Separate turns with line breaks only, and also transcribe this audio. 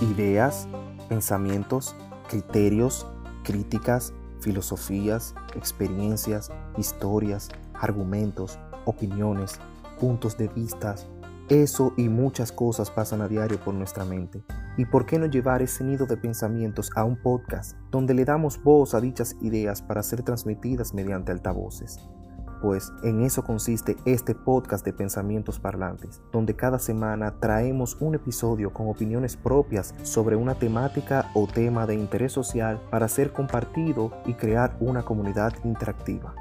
ideas, pensamientos, criterios, críticas, filosofías, experiencias, historias, argumentos, opiniones, puntos de vista. Eso y muchas cosas pasan a diario por nuestra mente. ¿Y por qué no llevar ese nido de pensamientos a un podcast donde le damos voz a dichas ideas para ser transmitidas mediante altavoces? Pues en eso consiste este podcast de pensamientos parlantes, donde cada semana traemos un episodio con opiniones propias sobre una temática o tema de interés social para ser compartido y crear una comunidad interactiva.